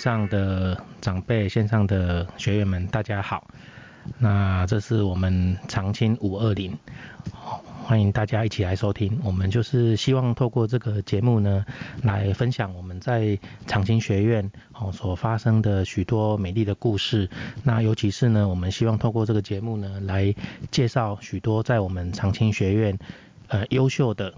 上的长辈、线上的学员们，大家好。那这是我们长青五二零，欢迎大家一起来收听。我们就是希望透过这个节目呢，来分享我们在长青学院哦所发生的许多美丽的故事。那尤其是呢，我们希望透过这个节目呢，来介绍许多在我们长青学院呃优秀的。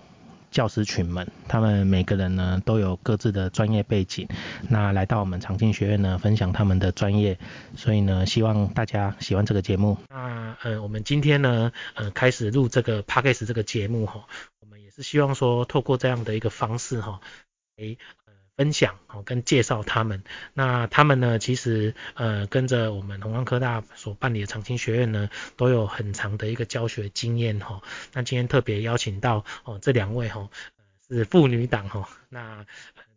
教师群们，他们每个人呢都有各自的专业背景，那来到我们长青学院呢分享他们的专业，所以呢希望大家喜欢这个节目。那呃我们今天呢呃开始录这个 podcast 这个节目哈，我们也是希望说透过这样的一个方式哈，诶。分享哦，跟介绍他们。那他们呢，其实呃跟着我们宏光科大所办理的长青学院呢，都有很长的一个教学经验哈。那今天特别邀请到哦这两位哈，是妇女党哈。那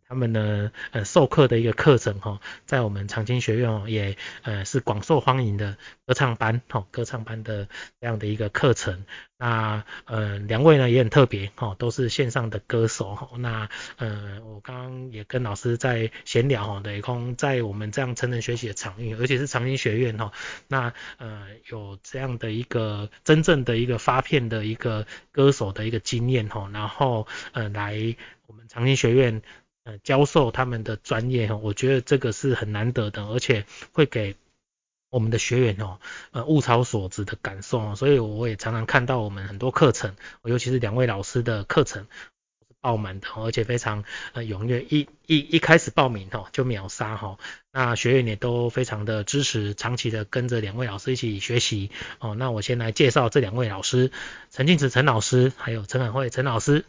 他们呢，呃，授课的一个课程哈，在我们长青学院哦，也呃是广受欢迎的歌唱班哈，歌唱班的这样的一个课程。那呃，两位呢也很特别哈，都是线上的歌手哈。那呃，我刚刚也跟老师在闲聊哈，雷空在我们这样成人学习的场域，而且是长青学院哈，那呃有这样的一个真正的一个发片的一个歌手的一个经验哈，然后呃来我们长青学院。呃，教授他们的专业哈，我觉得这个是很难得的，而且会给我们的学员哦，呃，物超所值的感受哦。所以我也常常看到我们很多课程，尤其是两位老师的课程爆满的，而且非常呃踊跃，一一一开始报名哈就秒杀哈。那学员也都非常的支持，长期的跟着两位老师一起学习哦。那我先来介绍这两位老师，陈静子陈老师，还有陈海慧陈老师。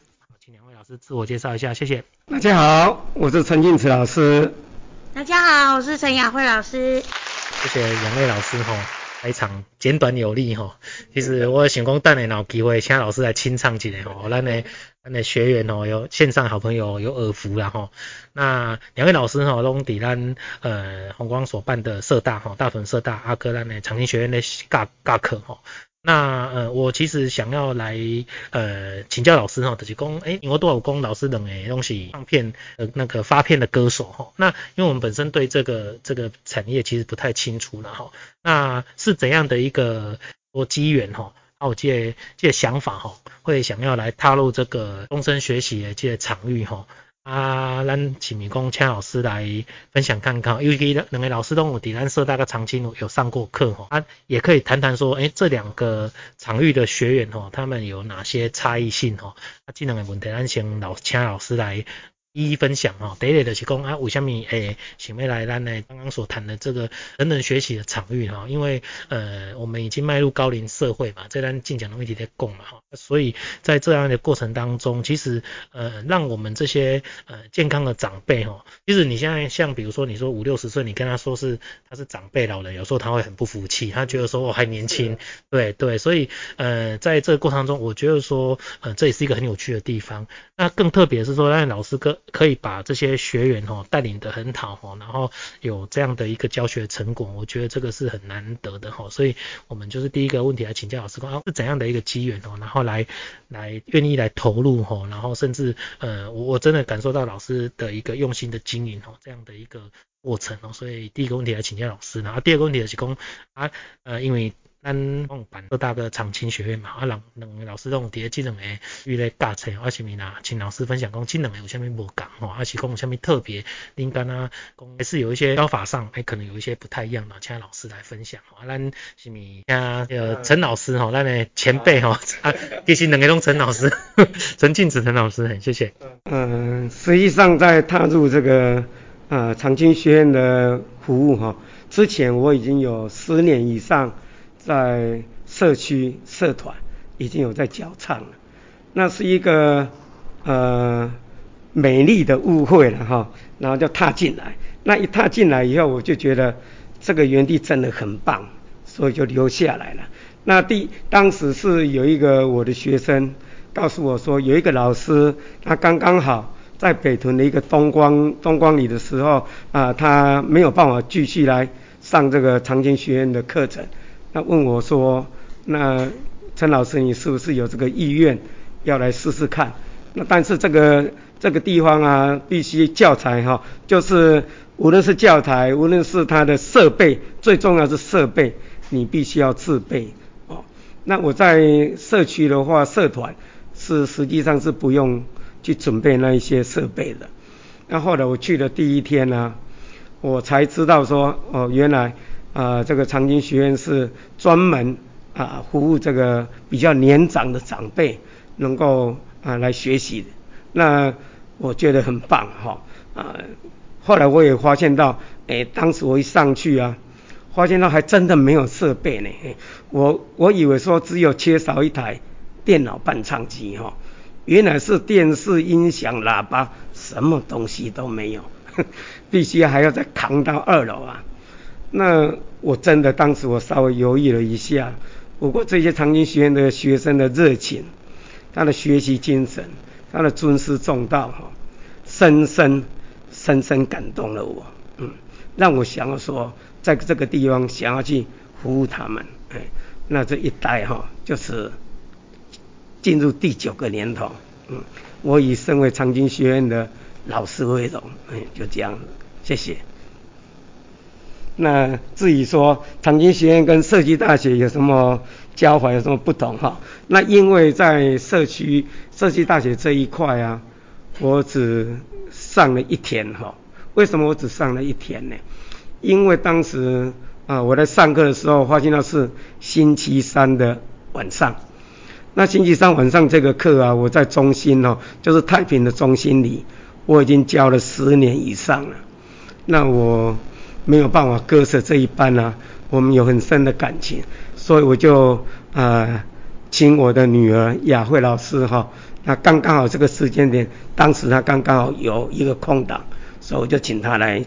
是自我介绍一下，谢谢。大家好，我是陈静慈老师。大家好，我是陈雅慧老师。谢谢两位老师哈，开场简短有力哈。其实我想讲等下有机会请老师来清唱一下吼，咱的咱的学员哦，有线上好朋友有耳福了哈。那两位老师吼，拢伫咱呃红光所办的社大吼，大屯社大阿哥咱的长青学院的教教课哈。那呃，我其实想要来呃请教老师哈，就是讲，哎，因为多少公老师等诶东西唱片呃那个发片的歌手哈，那因为我们本身对这个这个产业其实不太清楚了哈，那是怎样的一个多机缘哈，还有这这想法哈，会想要来踏入这个终身学习的这场域哈。啊，咱请米工请老师来分享看看，因为两位老师都有底咱社大个长期有上过课哈，啊，也可以谈谈说，哎，这两个场域的学员哈，他们有哪些差异性哈？啊，这两个问题咱先老请老师来。一一分享啊，第一类的是讲啊，为什么诶，想要来咱呢刚刚所谈的这个人人学习的场域哈，因为呃，我们已经迈入高龄社会嘛，这咱进讲的问题在供嘛哈，所以在这样的过程当中，其实呃，让我们这些呃健康的长辈哈，其实你现在像比如说你说五六十岁，你跟他说是他是长辈老人，有时候他会很不服气，他觉得说我还年轻，对对，所以呃，在这个过程中，我觉得说呃，这也是一个很有趣的地方。那更特别是说，让老师跟可以把这些学员哦带领的很好哦，然后有这样的一个教学成果，我觉得这个是很难得的哈，所以我们就是第一个问题来请教老师，啊是怎样的一个机缘哦，然后来来愿意来投入哈，然后甚至呃我我真的感受到老师的一个用心的经营哦，这样的一个过程哦，所以第一个问题来请教老师，然后第二个问题是讲啊呃因为。咱讲办各大个长青学院嘛，啊，两两个老师拢伫即两个遇咧教册，啊，是咪啦？请老师分享讲，即两个有虾米无共吼，啊，是讲有虾米特别，应该啊，讲还是有一些教法上，哎，可能有一些不太一样的，请老师来分享。啊，咱是咪啊，呃，陈老师吼，咱的前辈吼，啊，其实两个拢陈老师，陈静子陈老师，很谢谢。嗯，实际上在踏入这个呃长青学院的服务哈，之前我已经有十年以上。在社区社团已经有在教唱了，那是一个呃美丽的误会了哈，然后就踏进来，那一踏进来以后，我就觉得这个园地真的很棒，所以就留下来了。那第当时是有一个我的学生告诉我说，有一个老师他刚刚好在北屯的一个东光东光里的时候啊，他没有办法继续来上这个长青学院的课程。他问我说：“那陈老师，你是不是有这个意愿要来试试看？那但是这个这个地方啊，必须教材哈，就是无论是教材，无论是它的设备，最重要是设备，你必须要自备哦。那我在社区的话，社团是实际上是不用去准备那一些设备的。那后来我去的第一天呢，我才知道说，哦，原来啊，这个长青学院是专门啊服务这个比较年长的长辈，能够啊来学习的。那我觉得很棒哈啊。后来我也发现到，哎，当时我一上去啊，发现到还真的没有设备呢。我我以为说只有缺少一台电脑伴唱机哈，原来是电视、音响、喇叭。什么东西都没有，必须还要再扛到二楼啊！那我真的当时我稍微犹豫了一下，不过这些长青学院的学生的热情，他的学习精神，他的尊师重道哈，深深深深感动了我，嗯，让我想要说，在这个地方想要去服务他们，哎，那这一代哈，就是进入第九个年头，嗯。我以身为长青学院的老师为荣，哎，就这样，谢谢。那至于说长青学院跟社区大学有什么交法，有什么不同哈？那因为在社区社区大学这一块啊，我只上了一天哈。为什么我只上了一天呢？因为当时啊，我在上课的时候发现到是星期三的晚上。那星期三晚上这个课啊，我在中心哦，就是太平的中心里，我已经教了十年以上了。那我没有办法割舍这一班啊，我们有很深的感情，所以我就啊，请我的女儿雅慧老师哈，那刚刚好这个时间点，当时她刚刚好有一个空档，所以我就请她来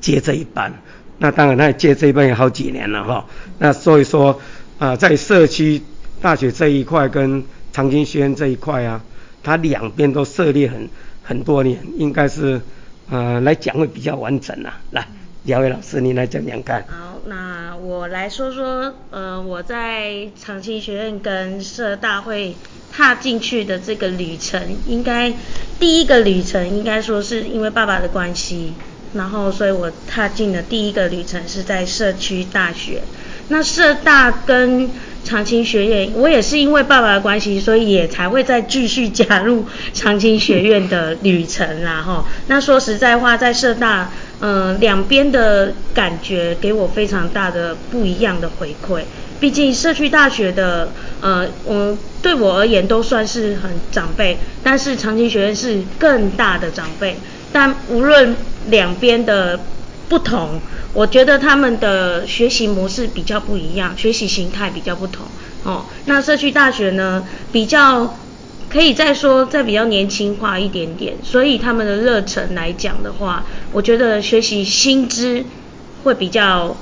接这一班。那当然，她接这一班也好几年了哈。那所以说啊，在社区。大学这一块跟长青学院这一块啊，它两边都设立很很多年，应该是呃来讲会比较完整啊。来，姚伟老师，你来讲讲看。好，那我来说说呃我在长青学院跟社大会踏进去的这个旅程，应该第一个旅程应该说是因为爸爸的关系，然后所以我踏进的第一个旅程是在社区大学。那社大跟长青学院，我也是因为爸爸的关系，所以也才会再继续加入长青学院的旅程啦哈。那说实在话，在社大，嗯，两边的感觉给我非常大的不一样的回馈。毕竟社区大学的，呃，我对我而言都算是很长辈，但是长青学院是更大的长辈。但无论两边的不同。我觉得他们的学习模式比较不一样，学习形态比较不同哦。那社区大学呢，比较可以再说再比较年轻化一点点，所以他们的热忱来讲的话，我觉得学习新知会比较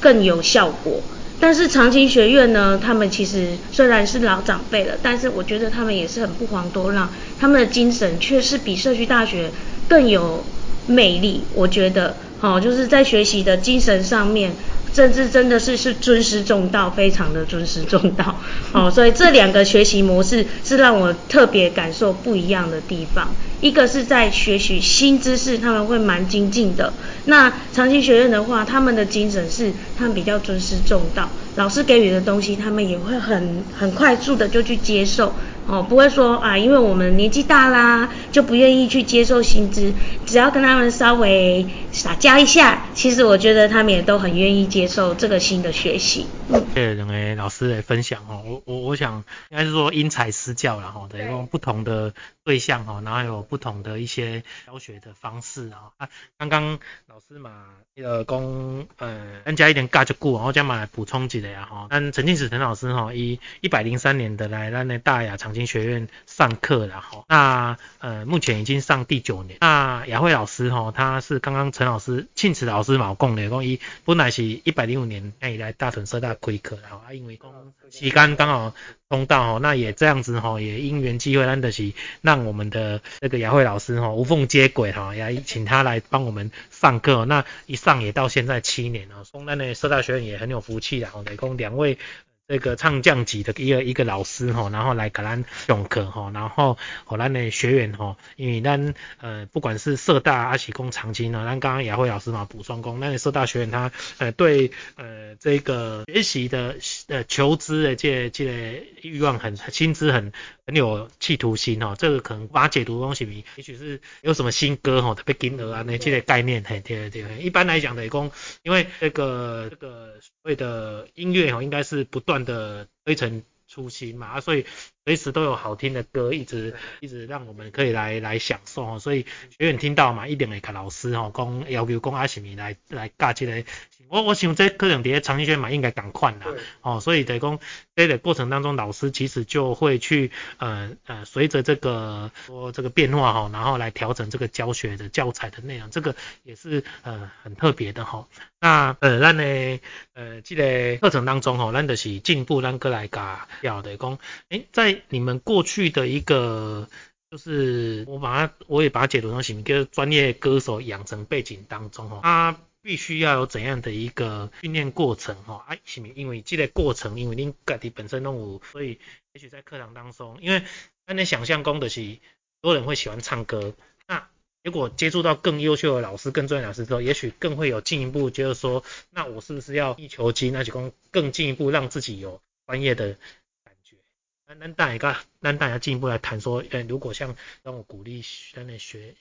更有效果。但是长青学院呢，他们其实虽然是老长辈了，但是我觉得他们也是很不遑多让，他们的精神却是比社区大学更有魅力，我觉得。哦，就是在学习的精神上面，政治真的是是尊师重道，非常的尊师重道。哦，所以这两个学习模式是让我特别感受不一样的地方。一个是在学习新知识，他们会蛮精进的。那长青学院的话，他们的精神是他们比较尊师重道，老师给予的东西，他们也会很很快速的就去接受。哦，不会说啊，因为我们年纪大啦，就不愿意去接受新知。只要跟他们稍微撒娇一下，其实我觉得他们也都很愿意接受这个新的学习。谢谢两位老师的分享哦，我我我想应该是说因材施教然后对，用不同的对象哈，然后有不同的一些教学的方式啊。啊，刚刚老师嘛，那个讲呃，增加一点价值股，然后将嘛来补充几对呀哈。但陈静史陈老师哈，以一百零三年的来咱那大雅长。青学院上课了哈，那呃目前已经上第九年。那雅慧老师哈，他是刚刚陈老师庆慈老师嘛讲的，讲伊本来是一百零五年那以来大屯社大开课，然后啊因为讲时间刚好通道哦，那也这样子哈，也因缘机会，难得起让我们的那个雅慧老师哈无缝接轨哈，也请他来帮我们上课。那一上也到现在七年了，松丹的社大学院也很有福气的哈，来讲两位。这个唱将级的一个一个老师吼，然后来给咱上课吼，然后和咱的学员吼，因为咱呃不管是社大阿喜工长青呢，咱刚刚雅慧老师嘛补充工，那个社大学员他呃对呃这个学习的呃求知的这这个欲望很心知很很有企图心哦，这个可能把解读东西，也许是有什么新歌吼，特别金额啊那这个概念，嘿对对对，一般来讲的讲，因为这个这个所谓的音乐吼，应该是不断的推陈出新嘛，啊所以随时都有好听的歌，一直一直让我们可以来来享受哦，所以学员听到嘛，一定会跟老师吼讲要求讲阿什么来来教这个。我我想这可能伫长期学嘛应该赶快啦，哦，所以等于讲这个过程当中，老师其实就会去呃呃随着这个说这个变化哈，然后来调整这个教学的教材的内容，这个也是呃很特别的哈。那呃咱呢呃这个课程当中哈，咱就是进步咱过来教要的讲，诶在你们过去的一个就是我把它我也把它解读成什么，就是专业歌手养成背景当中哈，他。必须要有怎样的一个训练过程哈？哎，是咪？因为这个过程，因为您个体本身都有，所以也许在课堂当中，因为那你想象功的是，多人会喜欢唱歌，那结果接触到更优秀的老师、更专业老师之后，也许更会有进一步，就是说，那我是不是要一求精，那就更更进一步让自己有专业的那那大家，那大家进一步来谈说，呃，如果像让我鼓励在那学学生。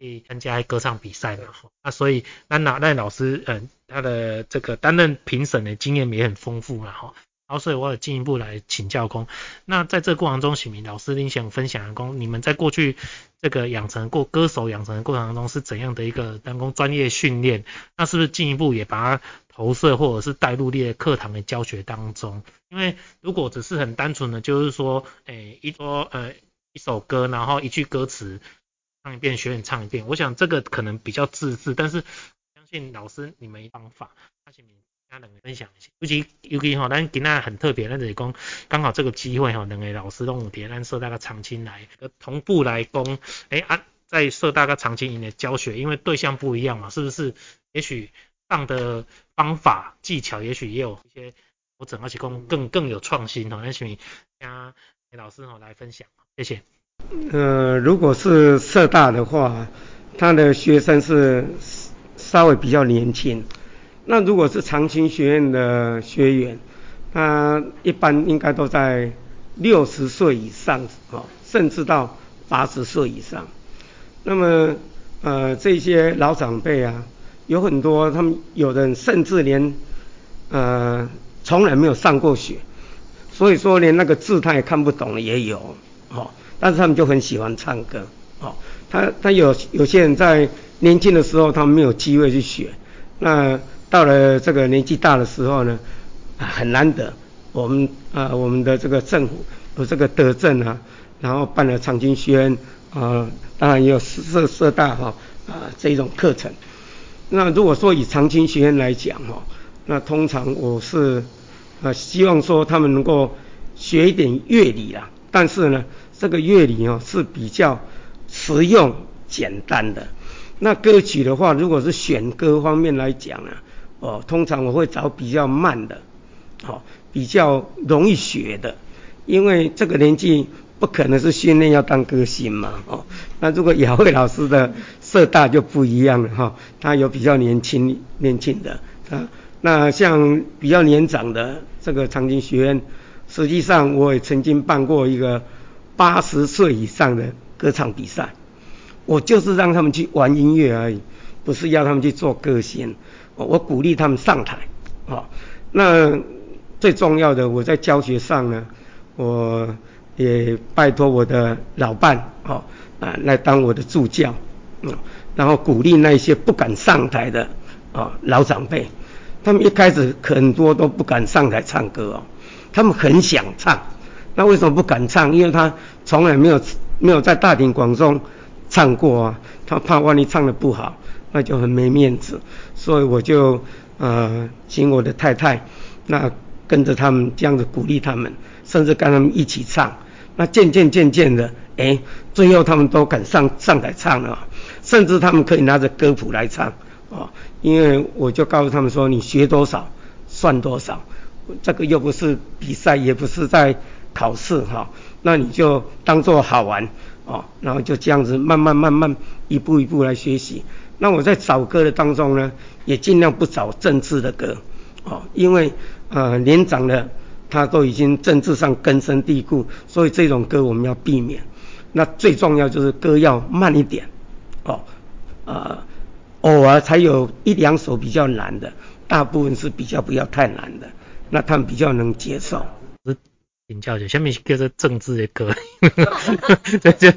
可以参加歌唱比赛嘛？那所以那那那老师，嗯，他的这个担任评审的经验也很丰富嘛哈。然后所以我有进一步来请教工。那在这过程中，许明老师，您想分享工，你们在过去这个养成过歌手养成的过程当中是怎样的一个当工专业训练？那是不是进一步也把它投射或者是带入列课堂的教学当中？因为如果只是很单纯的，就是说，诶，一说呃一首歌，然后一句歌词。唱一遍，学员唱一遍。我想这个可能比较自制，但是相信老师你们方法，那请大家两个分享一下。尤其尤其哈，咱今仔很特别，咱就是讲刚好这个机会哈，两个老师都有点咱设大家长青来同步来讲，哎啊，在社大个长青营的教学，因为对象不一样嘛，是不是？也许上的方法技巧，也许也有一些调整，而且更更更有创新哈。那请加老师哈来分享，谢谢。呃，如果是社大的话，他的学生是稍微比较年轻。那如果是长青学院的学员，他一般应该都在六十岁以上，哦，甚至到八十岁以上。那么，呃，这些老长辈啊，有很多，他们有的人甚至连，呃，从来没有上过学，所以说连那个字他也看不懂的也有，哦。但是他们就很喜欢唱歌，哦，他他有有些人在年轻的时候他们没有机会去学，那到了这个年纪大的时候呢，啊很难得，我们啊我们的这个政府有这个德政啊，然后办了长青学院啊，当然也有社社大哈啊这一种课程。那如果说以长青学院来讲哈，那通常我是啊希望说他们能够学一点乐理啦，但是呢。这个乐理哦是比较实用简单的。那歌曲的话，如果是选歌方面来讲啊，哦，通常我会找比较慢的，哦，比较容易学的，因为这个年纪不可能是训练要当歌星嘛，哦。那如果雅慧老师的社大就不一样了哈，他有比较年轻年轻的啊。那像比较年长的这个长青学院，实际上我也曾经办过一个。八十岁以上的歌唱比赛，我就是让他们去玩音乐而已，不是要他们去做歌星。我鼓励他们上台，哦，那最重要的，我在教学上呢，我也拜托我的老伴，哦，啊，来当我的助教，嗯，然后鼓励那些不敢上台的，哦，老长辈，他们一开始很多都不敢上台唱歌哦，他们很想唱。那为什么不敢唱？因为他从来没有没有在大庭广众唱过啊，他怕万一唱的不好，那就很没面子。所以我就呃请我的太太，那跟着他们这样子鼓励他们，甚至跟他们一起唱。那渐渐渐渐的，哎，最后他们都敢上上台唱了，甚至他们可以拿着歌谱来唱啊。因为我就告诉他们说，你学多少算多少。这个又不是比赛，也不是在考试哈，那你就当做好玩哦，然后就这样子慢慢慢慢一步一步来学习。那我在找歌的当中呢，也尽量不找政治的歌哦，因为呃年长的他都已经政治上根深蒂固，所以这种歌我们要避免。那最重要就是歌要慢一点哦，呃，偶尔才有一两首比较难的，大部分是比较不要太难的，那他们比较能接受。请教一下，下面叫做政治的歌，这这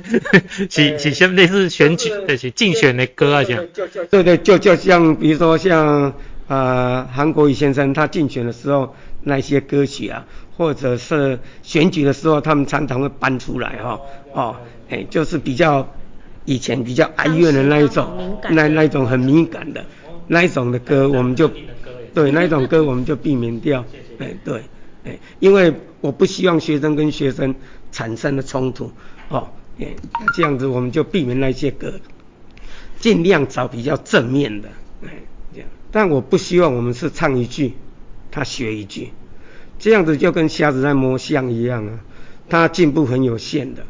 是是什么类似选举，对是竞选的歌啊？讲对对，就就像比如说像呃韩国瑜先生他竞选的时候那些歌曲啊，或者是选举的时候他们常常会搬出来哈哦，哎就是比较以前比较哀怨的那一种，那那一种很敏感的那一种的歌，我们就对那一种歌我们就避免掉，哎对。哎，因为我不希望学生跟学生产生的冲突，哦，哎，这样子我们就避免那些歌，尽量找比较正面的，哎，这样。但我不希望我们是唱一句，他学一句，这样子就跟瞎子在摸象一样啊，他进步很有限的，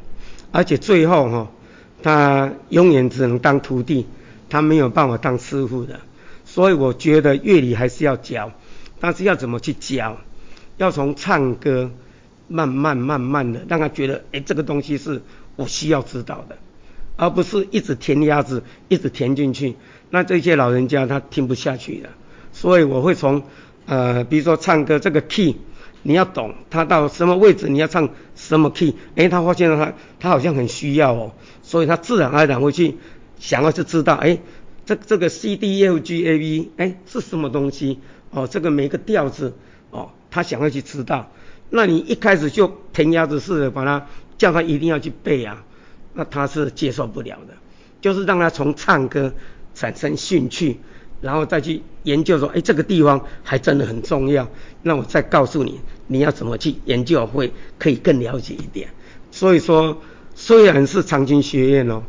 而且最后哈，他永远只能当徒弟，他没有办法当师傅的。所以我觉得乐理还是要教，但是要怎么去教？要从唱歌慢慢慢慢的让他觉得，哎，这个东西是我需要知道的，而不是一直填鸭子，一直填进去。那这些老人家他听不下去的，所以我会从呃，比如说唱歌这个 key，你要懂他到什么位置你要唱什么 key，哎，他发现了他他好像很需要哦，所以他自然而然会去想要去知道，哎，这这个 C D E F G A B，哎是什么东西？哦，这个每个调子，哦。他想要去知道，那你一开始就填鸭子似的把他叫他一定要去背啊，那他是接受不了的。就是让他从唱歌产生兴趣，然后再去研究说，哎，这个地方还真的很重要。那我再告诉你，你要怎么去研究会可以更了解一点。所以说，虽然是长青学院哦，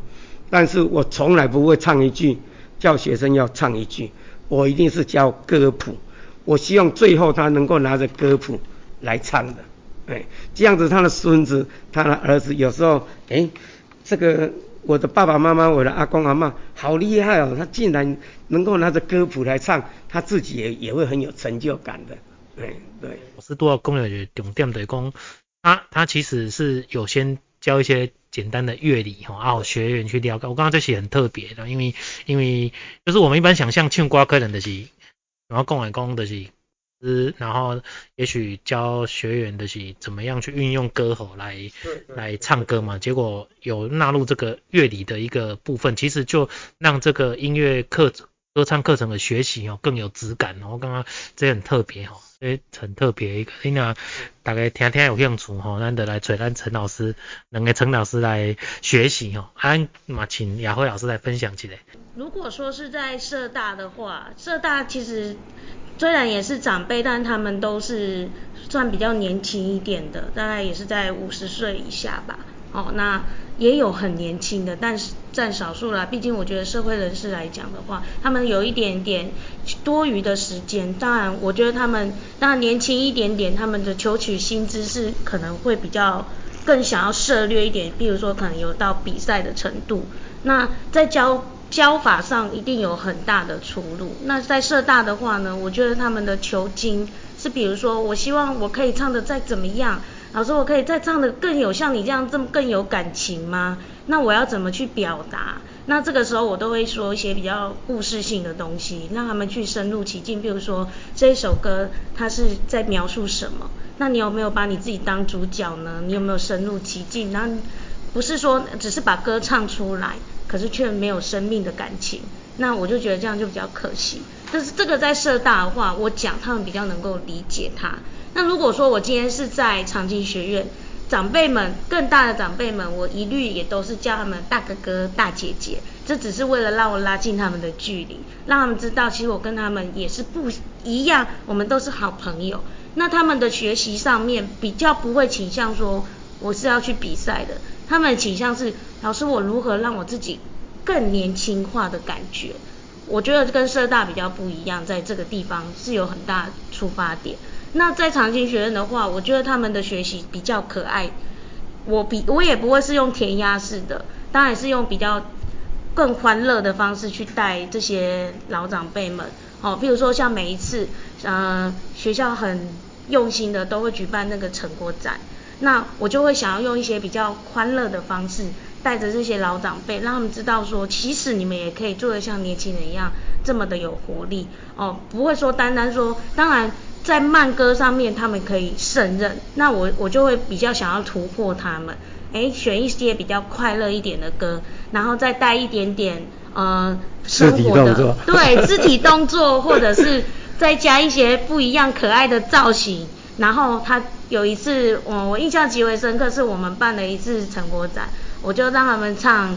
但是我从来不会唱一句叫学生要唱一句，我一定是教歌谱。我希望最后他能够拿着歌谱来唱的，哎，这样子他的孙子、他的儿子有时候，哎，这个我的爸爸妈妈、我的阿公阿妈好厉害哦，他竟然能够拿着歌谱来唱，他自己也也会很有成就感的，哎，对。老师都要讲的重点的工，他他其实是有先教一些简单的乐理哈，啊，学员去了解。我刚刚这些很特别的，因为因为就是我们一般想象唱歌可能的是。然后共来共的是，是然后也许教学员的是怎么样去运用歌喉来来唱歌嘛。结果有纳入这个乐理的一个部分，其实就让这个音乐课歌唱课程的学习哦更有质感。然后刚刚这很特别哈，这很特别一个，那大概听听有兴趣哈，咱得来找咱陈老师，两个陈老师来学习哦。安嘛，请雅慧老师来分享起来。如果说是在社大的话，社大其实虽然也是长辈，但他们都是算比较年轻一点的，大概也是在五十岁以下吧。哦，那也有很年轻的，但是占少数啦。毕竟我觉得社会人士来讲的话，他们有一点点多余的时间。当然，我觉得他们当然年轻一点点，他们的求取薪资是可能会比较更想要涉略一点，比如说可能有到比赛的程度。那在教。教法上一定有很大的出路。那在社大的话呢，我觉得他们的求精是，比如说，我希望我可以唱的再怎么样，老师，我可以再唱的更有像你这样这么更有感情吗？那我要怎么去表达？那这个时候我都会说一些比较故事性的东西，让他们去深入其境。比如说这一首歌它是在描述什么？那你有没有把你自己当主角呢？你有没有深入其境？然后不是说只是把歌唱出来。可是却没有生命的感情，那我就觉得这样就比较可惜。但是这个在社大的话，我讲他们比较能够理解他。那如果说我今天是在长青学院，长辈们更大的长辈们，我一律也都是叫他们大哥哥、大姐姐，这只是为了让我拉近他们的距离，让他们知道其实我跟他们也是不一样，我们都是好朋友。那他们的学习上面比较不会倾向说我是要去比赛的。他们倾向是，老师，我如何让我自己更年轻化的感觉？我觉得跟社大比较不一样，在这个地方是有很大出发点。那在长青学院的话，我觉得他们的学习比较可爱。我比我也不会是用填鸭式的，当然是用比较更欢乐的方式去带这些老长辈们。哦，譬如说像每一次，呃，学校很用心的都会举办那个成果展，那我就会想要用一些比较欢乐的方式，带着这些老长辈，让他们知道说，其实你们也可以做得像年轻人一样这么的有活力。哦，不会说单单说，当然在慢歌上面他们可以胜任，那我我就会比较想要突破他们，诶，选一些比较快乐一点的歌，然后再带一点点。呃，生活的对肢体动作，或者是再加一些不一样可爱的造型。然后他有一次，我我印象极为深刻，是我们办了一次成果展，我就让他们唱《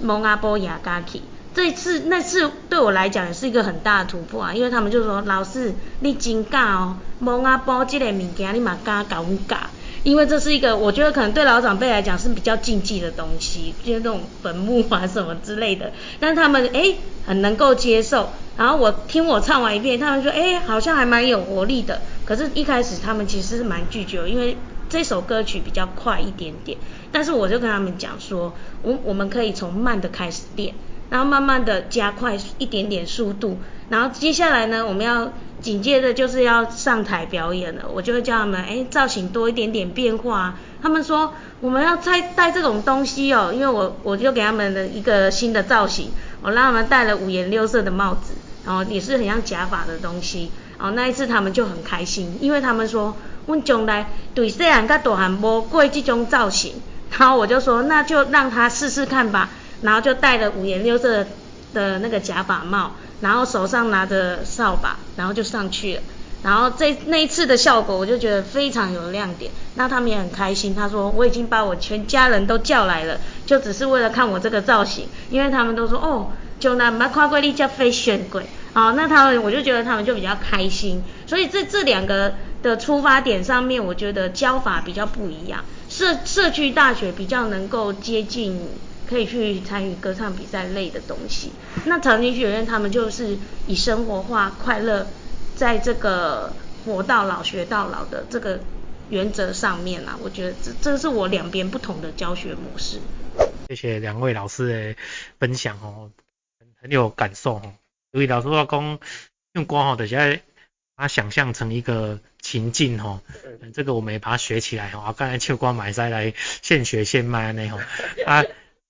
蒙阿波雅嘎奇》。这次那次对我来讲也是一个很大的突破啊，因为他们就说老师你真敢哦，蒙阿波这个物件你嘛敢搞唔敢？因为这是一个，我觉得可能对老长辈来讲是比较禁忌的东西，就是那种坟墓啊什么之类的。但他们哎很能够接受，然后我听我唱完一遍，他们说哎好像还蛮有活力的。可是，一开始他们其实是蛮拒绝，因为这首歌曲比较快一点点。但是我就跟他们讲说，我我们可以从慢的开始练，然后慢慢的加快一点点速度，然后接下来呢，我们要。紧接着就是要上台表演了，我就会叫他们，哎，造型多一点点变化。他们说我们要再戴这种东西哦，因为我我就给他们的一个新的造型，我让他们戴了五颜六色的帽子，然后也是很像假发的东西。然后那一次他们就很开心，因为他们说，我将来对细汉甲大汉无过这种造型。然后我就说，那就让他试试看吧。然后就戴了五颜六色的那个假发帽。然后手上拿着扫把，然后就上去了。然后这那一次的效果，我就觉得非常有亮点。那他们也很开心，他说我已经把我全家人都叫来了，就只是为了看我这个造型，因为他们都说哦，就那马夸贵丽叫飞旋鬼。好，那他们我就觉得他们就比较开心。所以这这两个的出发点上面，我觉得教法比较不一样。社社区大学比较能够接近。可以去参与歌唱比赛类的东西。那长青学院他们就是以生活化、快乐，在这个活到老学到老的这个原则上面啊，我觉得这这是我两边不同的教学模式。谢谢两位老师的分享哦，很很有感受哦。因为老师话讲用光好的现在把它想象成一个情境哈，这个我们也把它学起来哈。刚才秋光买菜来现学现卖那吼啊。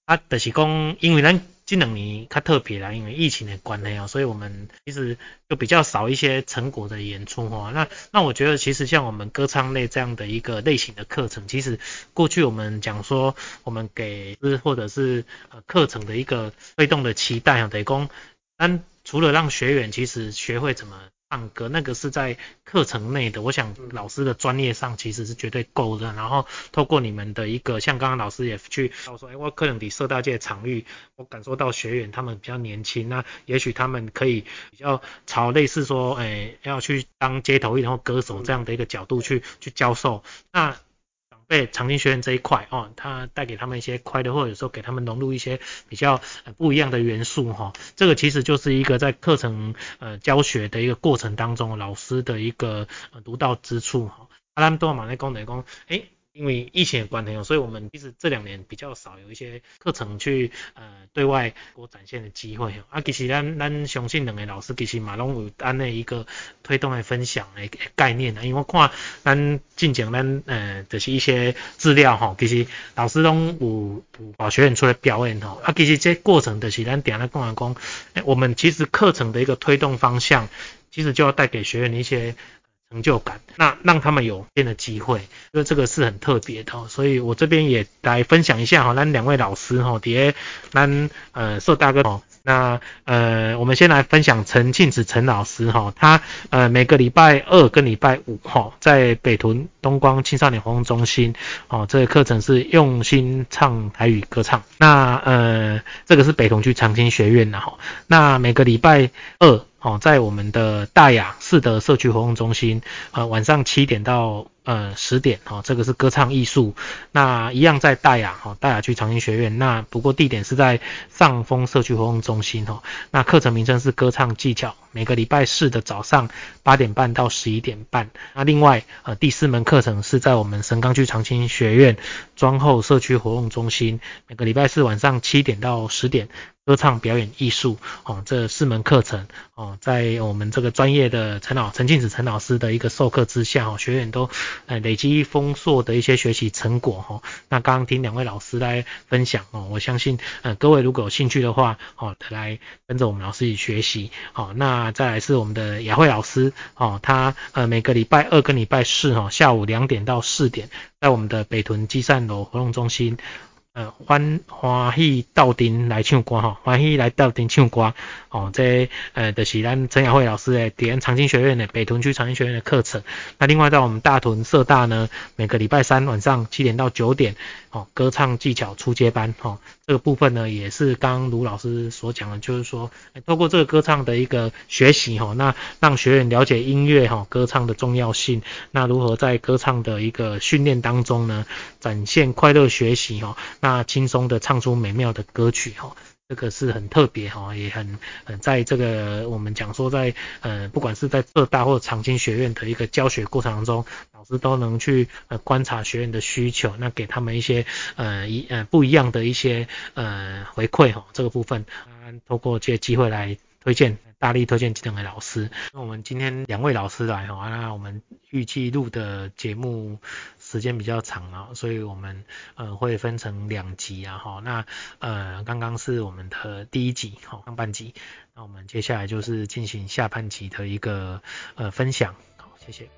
啊，就是讲，因为咱这两年较特别啦，因为疫情的关系哦，所以我们其实就比较少一些成果的演出哈。那那我觉得其实像我们歌唱类这样的一个类型的课程，其实过去我们讲说，我们给或者是呃课程的一个推动的期待啊，等于讲，但除了让学员其实学会怎么。唱歌那个是在课程内的，我想老师的专业上其实是绝对够的。然后透过你们的一个，像刚刚老师也去说，哎，我可能比社大界场域，我感受到学员他们比较年轻，那也许他们可以比较朝类似说，哎，要去当街头艺人或歌手这样的一个角度去去教授。那被长青学院这一块哦，它带给他们一些快乐，或者说给他们融入一些比较不一样的元素哈。这个其实就是一个在课程呃教学的一个过程当中，老师的一个独到之处哈。阿兰多马内功能工，哎。因为疫情的关系，所以我们其实这两年比较少有一些课程去呃对外国展现的机会。啊，其实咱咱相信两个老师其实嘛拢有安的一个推动的分享的概念啊。因为我看咱进前咱呃就是一些资料吼，其实老师拢有有把学员出来表演吼。啊，其实这过程就是咱点来讲来讲，我们其实课程的一个推动方向，其实就要带给学员一些。成就感，那让他们有变的机会，因为这个是很特别的，所以我这边也来分享一下哈，那两位老师哈，底下那呃硕大哥哦，那呃我们先来分享陈庆子陈老师哈，他呃每个礼拜二跟礼拜五哈，在北屯东光青少年活动中心哦，这个课程是用心唱台语歌唱，那呃这个是北屯区长青学院的哈，那每个礼拜二。哦，在我们的大雅士德社区活动中心，呃，晚上七点到。呃，十点哈，这个是歌唱艺术，那一样在大雅哈，大雅区长青学院，那不过地点是在上峰社区活动中心哈，那课程名称是歌唱技巧，每个礼拜四的早上八点半到十一点半，那另外呃第四门课程是在我们神冈区长青学院庄后社区活动中心，每个礼拜四晚上七点到十点。歌唱表演艺术哦，这四门课程哦，在我们这个专业的陈老陈静子陈老师的一个授课之下哦，学员都呃累积丰硕的一些学习成果哈。那刚刚听两位老师来分享哦，我相信呃各位如果有兴趣的话哦，来跟着我们老师一起学习哦。那再来是我们的雅慧老师哦，他呃每个礼拜二跟礼拜四哈下午两点到四点，在我们的北屯积善楼活动中心。呃，欢欢喜到顶来唱歌哈，欢喜来到顶唱歌哦，这呃就是咱陈雅慧老师的点长青学院的北屯区长青学院的课程。那另外在我们大屯社大呢，每个礼拜三晚上七点到九点哦，歌唱技巧初阶班哈，这个部分呢也是刚卢老师所讲的，就是说透过这个歌唱的一个学习哈，那让学员了解音乐哈，歌唱的重要性，那如何在歌唱的一个训练当中呢，展现快乐学习哈。那轻松的唱出美妙的歌曲哈，这个是很特别哈，也很很，在这个我们讲说在呃，不管是在浙大或长青学院的一个教学过程当中，老师都能去呃观察学员的需求，那给他们一些呃一呃不一样的一些呃回馈哈，这个部分透过这些机会来推荐，大力推荐几位老师。那我们今天两位老师来哈，那我们预计录的节目。时间比较长啊，所以我们呃会分成两集啊哈，那呃刚刚是我们的第一集哈上半集，那我们接下来就是进行下半集的一个呃分享，好谢谢。